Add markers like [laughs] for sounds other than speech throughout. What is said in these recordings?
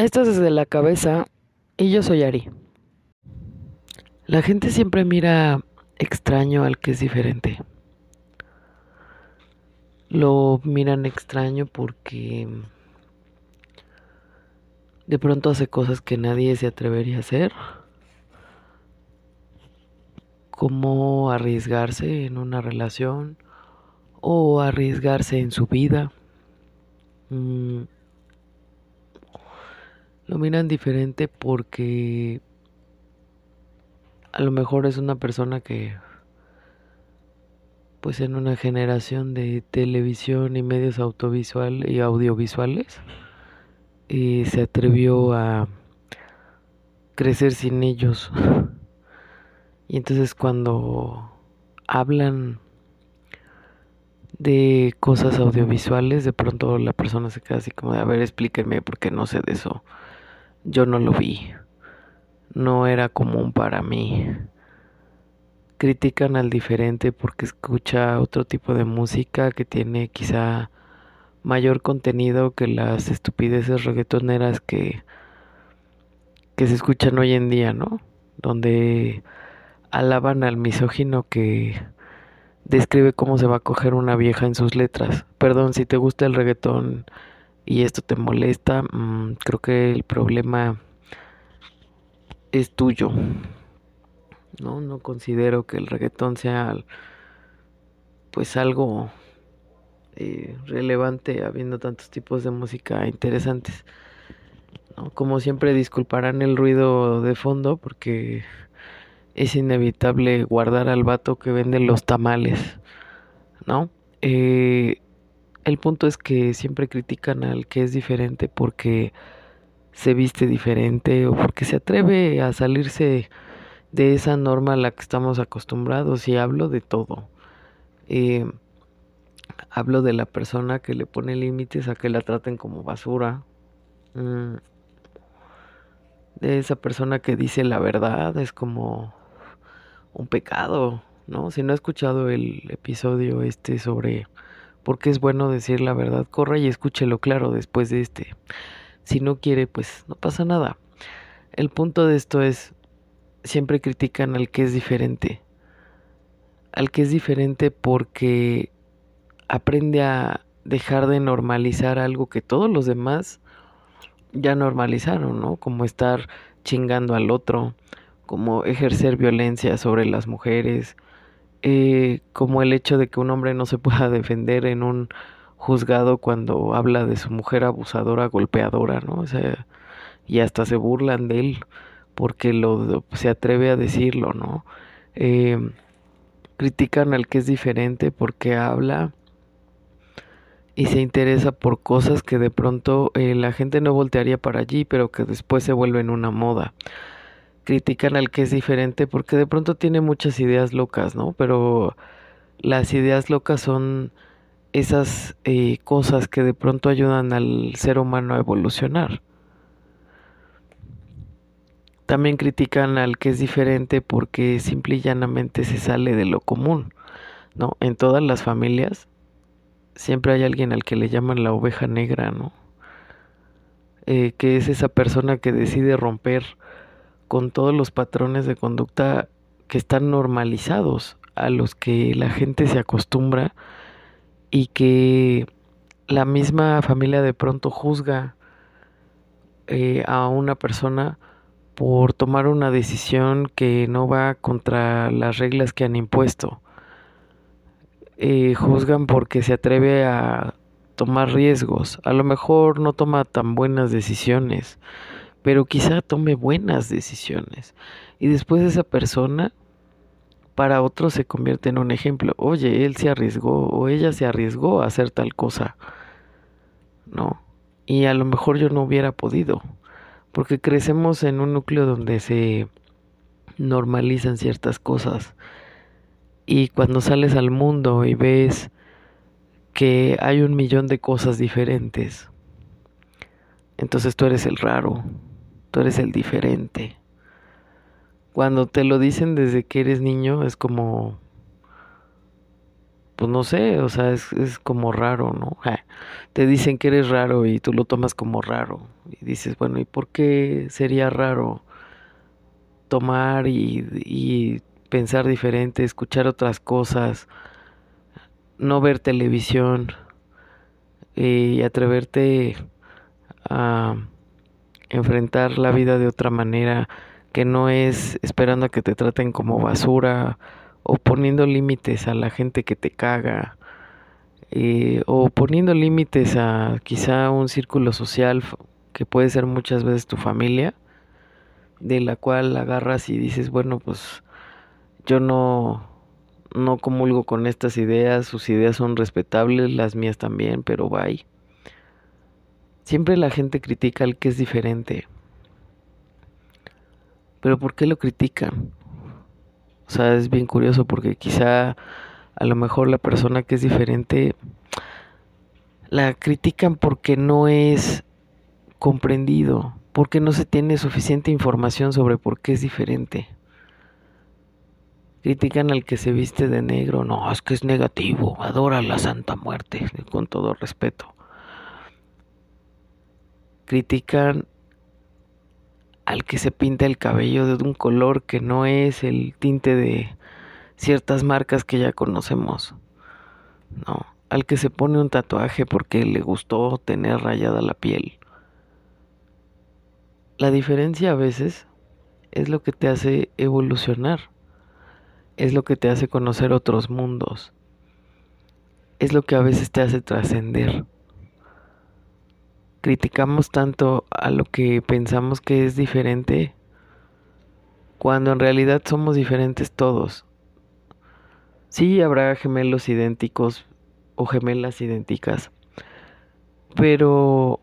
Esto es desde la cabeza y yo soy Ari. La gente siempre mira extraño al que es diferente. Lo miran extraño porque de pronto hace cosas que nadie se atrevería a hacer. Como arriesgarse en una relación o arriesgarse en su vida. Mm, lo miran diferente porque a lo mejor es una persona que pues en una generación de televisión y medios audiovisuales y se atrevió a crecer sin ellos. Y entonces cuando hablan de cosas audiovisuales de pronto la persona se queda así como de a ver explíquenme porque no sé de eso yo no lo vi no era común para mí. Critican al diferente porque escucha otro tipo de música que tiene quizá mayor contenido que las estupideces reggaetoneras que, que se escuchan hoy en día, ¿no? Donde alaban al misógino que describe cómo se va a coger una vieja en sus letras. Perdón, si te gusta el reggaetón y esto te molesta, mm, creo que el problema es tuyo. No, no considero que el reggaetón sea pues algo eh, relevante habiendo tantos tipos de música interesantes. Como siempre disculparán el ruido de fondo porque es inevitable guardar al vato que vende los tamales, ¿no? Eh, el punto es que siempre critican al que es diferente porque se viste diferente o porque se atreve a salirse de esa norma a la que estamos acostumbrados y hablo de todo. Eh, hablo de la persona que le pone límites a que la traten como basura. Mm, de esa persona que dice la verdad es como un pecado, ¿no? Si no ha escuchado el episodio este sobre por qué es bueno decir la verdad, corra y escúchelo claro después de este. Si no quiere, pues no pasa nada. El punto de esto es, siempre critican al que es diferente. Al que es diferente porque aprende a dejar de normalizar algo que todos los demás ya normalizaron, ¿no? Como estar chingando al otro, como ejercer violencia sobre las mujeres, eh, como el hecho de que un hombre no se pueda [laughs] defender en un juzgado cuando habla de su mujer abusadora, golpeadora, ¿no? O sea, y hasta se burlan de él porque lo se atreve a decirlo, ¿no? Eh, critican al que es diferente porque habla y se interesa por cosas que de pronto eh, la gente no voltearía para allí, pero que después se vuelven una moda. Critican al que es diferente porque de pronto tiene muchas ideas locas, ¿no? Pero las ideas locas son esas eh, cosas que de pronto ayudan al ser humano a evolucionar. También critican al que es diferente porque simple y llanamente se sale de lo común. ¿no? En todas las familias siempre hay alguien al que le llaman la oveja negra, ¿no? Eh, que es esa persona que decide romper con todos los patrones de conducta que están normalizados, a los que la gente se acostumbra y que la misma familia de pronto juzga eh, a una persona por tomar una decisión que no va contra las reglas que han impuesto. Eh, juzgan porque se atreve a tomar riesgos. A lo mejor no toma tan buenas decisiones, pero quizá tome buenas decisiones. Y después esa persona para otros se convierte en un ejemplo. Oye, él se arriesgó o ella se arriesgó a hacer tal cosa. ¿No? Y a lo mejor yo no hubiera podido. Porque crecemos en un núcleo donde se normalizan ciertas cosas. Y cuando sales al mundo y ves que hay un millón de cosas diferentes, entonces tú eres el raro, tú eres el diferente. Cuando te lo dicen desde que eres niño es como pues no sé, o sea, es, como raro, ¿no? te dicen que eres raro y tú lo tomas como raro. Y dices, bueno, ¿y por qué sería raro tomar y, y pensar diferente, escuchar otras cosas, no ver televisión y atreverte a enfrentar la vida de otra manera que no es esperando a que te traten como basura o poniendo límites a la gente que te caga eh, o poniendo límites a quizá un círculo social que puede ser muchas veces tu familia de la cual agarras y dices bueno pues yo no no comulgo con estas ideas sus ideas son respetables las mías también pero bye siempre la gente critica al que es diferente pero ¿por qué lo critican? O sea, es bien curioso porque quizá a lo mejor la persona que es diferente la critican porque no es comprendido, porque no se tiene suficiente información sobre por qué es diferente. Critican al que se viste de negro, no, es que es negativo, adora la Santa Muerte, con todo respeto. Critican al que se pinta el cabello de un color que no es el tinte de ciertas marcas que ya conocemos. No, al que se pone un tatuaje porque le gustó tener rayada la piel. La diferencia a veces es lo que te hace evolucionar, es lo que te hace conocer otros mundos, es lo que a veces te hace trascender criticamos tanto a lo que pensamos que es diferente cuando en realidad somos diferentes todos. Sí habrá gemelos idénticos o gemelas idénticas, pero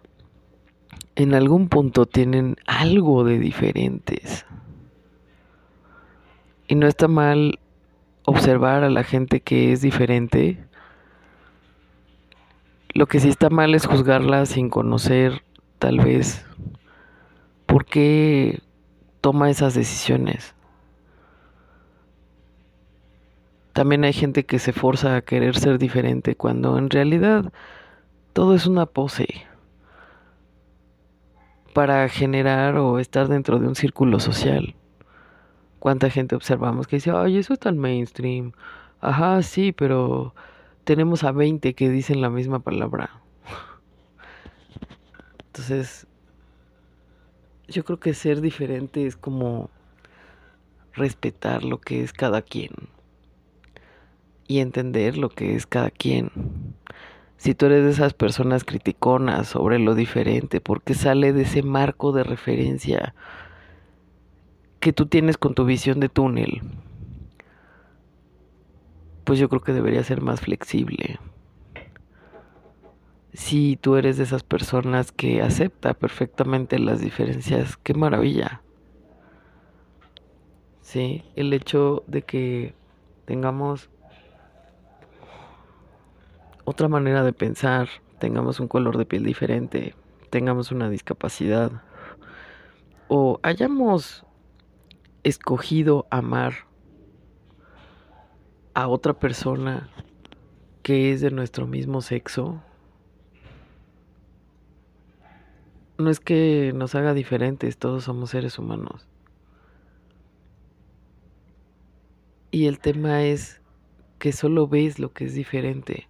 en algún punto tienen algo de diferentes. Y no está mal observar a la gente que es diferente lo que sí está mal es juzgarla sin conocer tal vez por qué toma esas decisiones. También hay gente que se forza a querer ser diferente cuando en realidad todo es una pose para generar o estar dentro de un círculo social. ¿Cuánta gente observamos que dice, ay, eso es tan mainstream? Ajá, sí, pero tenemos a 20 que dicen la misma palabra. Entonces, yo creo que ser diferente es como respetar lo que es cada quien y entender lo que es cada quien. Si tú eres de esas personas criticonas sobre lo diferente, porque sale de ese marco de referencia que tú tienes con tu visión de túnel, pues yo creo que debería ser más flexible. Si tú eres de esas personas que acepta perfectamente las diferencias, qué maravilla. Sí, el hecho de que tengamos otra manera de pensar, tengamos un color de piel diferente, tengamos una discapacidad o hayamos escogido amar a otra persona que es de nuestro mismo sexo, no es que nos haga diferentes, todos somos seres humanos. Y el tema es que solo ves lo que es diferente.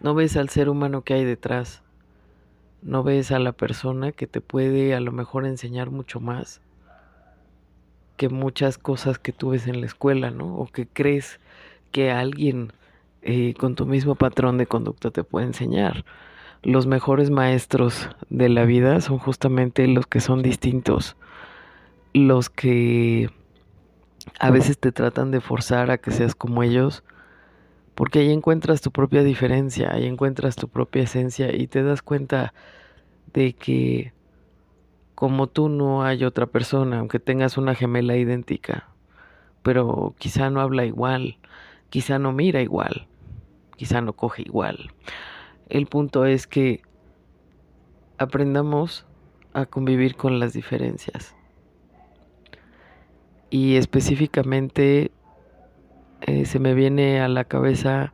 No ves al ser humano que hay detrás. No ves a la persona que te puede a lo mejor enseñar mucho más que muchas cosas que tú ves en la escuela, ¿no? O que crees que alguien eh, con tu mismo patrón de conducta te puede enseñar. Los mejores maestros de la vida son justamente los que son distintos, los que a veces te tratan de forzar a que seas como ellos, porque ahí encuentras tu propia diferencia, ahí encuentras tu propia esencia y te das cuenta de que como tú no hay otra persona, aunque tengas una gemela idéntica, pero quizá no habla igual, quizá no mira igual, quizá no coge igual. El punto es que aprendamos a convivir con las diferencias. Y específicamente eh, se me viene a la cabeza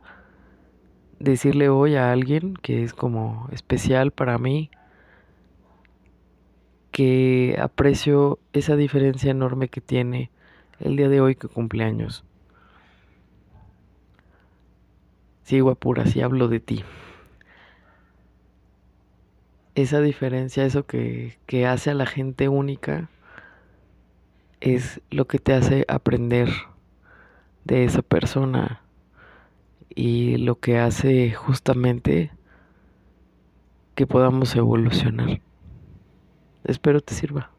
decirle hoy a alguien que es como especial para mí, que aprecio esa diferencia enorme que tiene el día de hoy que cumpleaños. Sí, guapura, sí hablo de ti. Esa diferencia, eso que, que hace a la gente única, es lo que te hace aprender de esa persona y lo que hace justamente que podamos evolucionar. Espero te sirva.